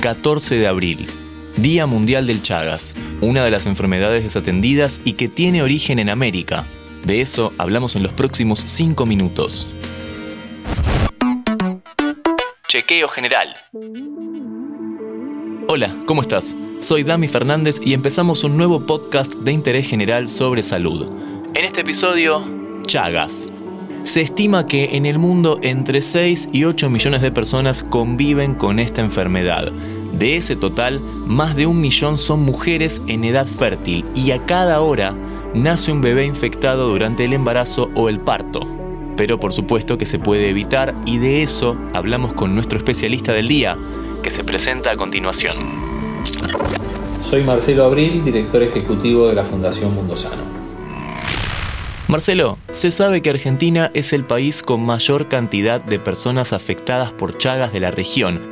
14 de abril, Día Mundial del Chagas, una de las enfermedades desatendidas y que tiene origen en América. De eso hablamos en los próximos 5 minutos. Chequeo General. Hola, ¿cómo estás? Soy Dami Fernández y empezamos un nuevo podcast de interés general sobre salud. En este episodio, Chagas. Se estima que en el mundo entre 6 y 8 millones de personas conviven con esta enfermedad. De ese total, más de un millón son mujeres en edad fértil y a cada hora nace un bebé infectado durante el embarazo o el parto. Pero por supuesto que se puede evitar y de eso hablamos con nuestro especialista del día, que se presenta a continuación. Soy Marcelo Abril, director ejecutivo de la Fundación Mundo Sano. Marcelo, se sabe que Argentina es el país con mayor cantidad de personas afectadas por Chagas de la región.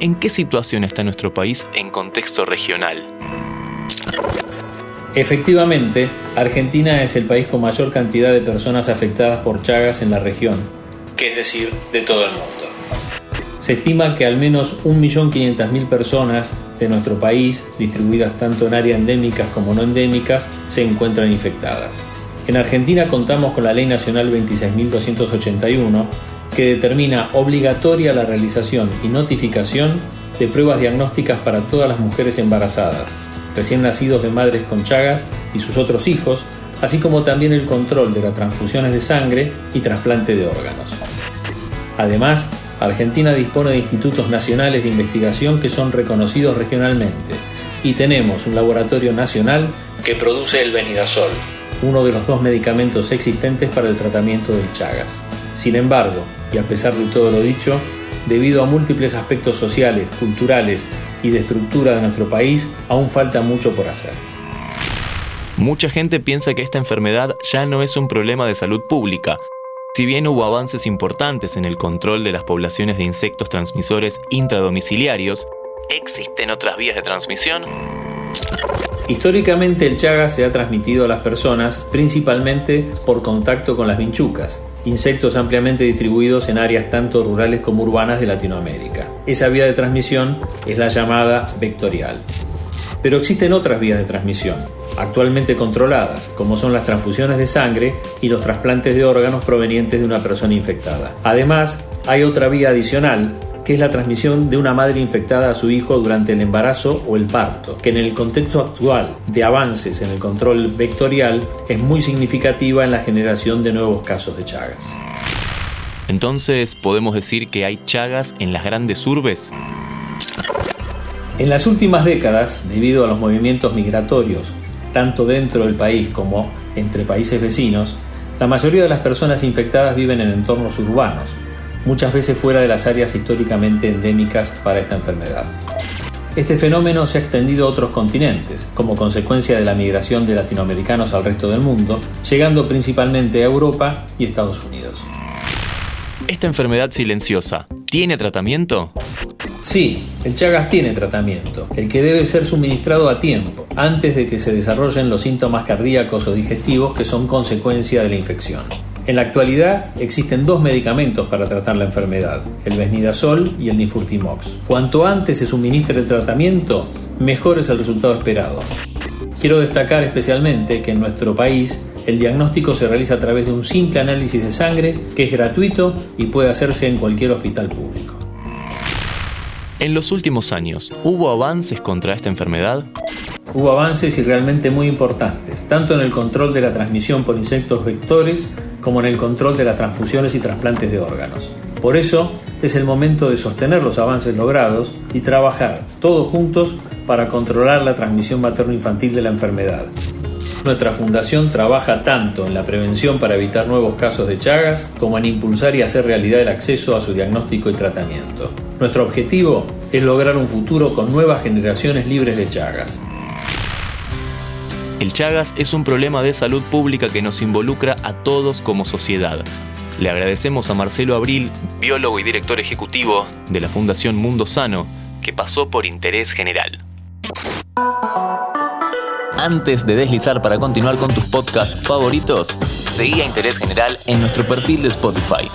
¿En qué situación está nuestro país en contexto regional? Efectivamente, Argentina es el país con mayor cantidad de personas afectadas por Chagas en la región, que es decir, de todo el mundo. Se estima que al menos 1.500.000 personas de nuestro país, distribuidas tanto en áreas endémicas como no endémicas, se encuentran infectadas. En Argentina contamos con la Ley Nacional 26.281 que determina obligatoria la realización y notificación de pruebas diagnósticas para todas las mujeres embarazadas, recién nacidos de madres con chagas y sus otros hijos, así como también el control de las transfusiones de sangre y trasplante de órganos. Además, Argentina dispone de institutos nacionales de investigación que son reconocidos regionalmente y tenemos un laboratorio nacional que produce el Benidazol, uno de los dos medicamentos existentes para el tratamiento del Chagas. Sin embargo, y a pesar de todo lo dicho, debido a múltiples aspectos sociales, culturales y de estructura de nuestro país, aún falta mucho por hacer. Mucha gente piensa que esta enfermedad ya no es un problema de salud pública. Si bien hubo avances importantes en el control de las poblaciones de insectos transmisores intradomiciliarios, ¿existen otras vías de transmisión? Históricamente el Chagas se ha transmitido a las personas principalmente por contacto con las vinchucas, insectos ampliamente distribuidos en áreas tanto rurales como urbanas de Latinoamérica. Esa vía de transmisión es la llamada vectorial. Pero existen otras vías de transmisión, actualmente controladas, como son las transfusiones de sangre y los trasplantes de órganos provenientes de una persona infectada. Además, hay otra vía adicional que es la transmisión de una madre infectada a su hijo durante el embarazo o el parto, que en el contexto actual de avances en el control vectorial es muy significativa en la generación de nuevos casos de Chagas. Entonces, ¿podemos decir que hay Chagas en las grandes urbes? En las últimas décadas, debido a los movimientos migratorios, tanto dentro del país como entre países vecinos, la mayoría de las personas infectadas viven en entornos urbanos, muchas veces fuera de las áreas históricamente endémicas para esta enfermedad. Este fenómeno se ha extendido a otros continentes, como consecuencia de la migración de latinoamericanos al resto del mundo, llegando principalmente a Europa y Estados Unidos. ¿Esta enfermedad silenciosa tiene tratamiento? Sí, el Chagas tiene tratamiento, el que debe ser suministrado a tiempo, antes de que se desarrollen los síntomas cardíacos o digestivos que son consecuencia de la infección. En la actualidad existen dos medicamentos para tratar la enfermedad, el Besnidazol y el Nifurtimox. Cuanto antes se suministre el tratamiento, mejor es el resultado esperado. Quiero destacar especialmente que en nuestro país el diagnóstico se realiza a través de un simple análisis de sangre que es gratuito y puede hacerse en cualquier hospital público. En los últimos años, ¿hubo avances contra esta enfermedad? Hubo avances y realmente muy importantes, tanto en el control de la transmisión por insectos vectores como en el control de las transfusiones y trasplantes de órganos. Por eso es el momento de sostener los avances logrados y trabajar todos juntos para controlar la transmisión materno-infantil de la enfermedad. Nuestra fundación trabaja tanto en la prevención para evitar nuevos casos de Chagas como en impulsar y hacer realidad el acceso a su diagnóstico y tratamiento. Nuestro objetivo es lograr un futuro con nuevas generaciones libres de Chagas. El Chagas es un problema de salud pública que nos involucra a todos como sociedad. Le agradecemos a Marcelo Abril, biólogo y director ejecutivo de la Fundación Mundo Sano, que pasó por Interés General. Antes de deslizar para continuar con tus podcasts favoritos, seguí a Interés General en nuestro perfil de Spotify.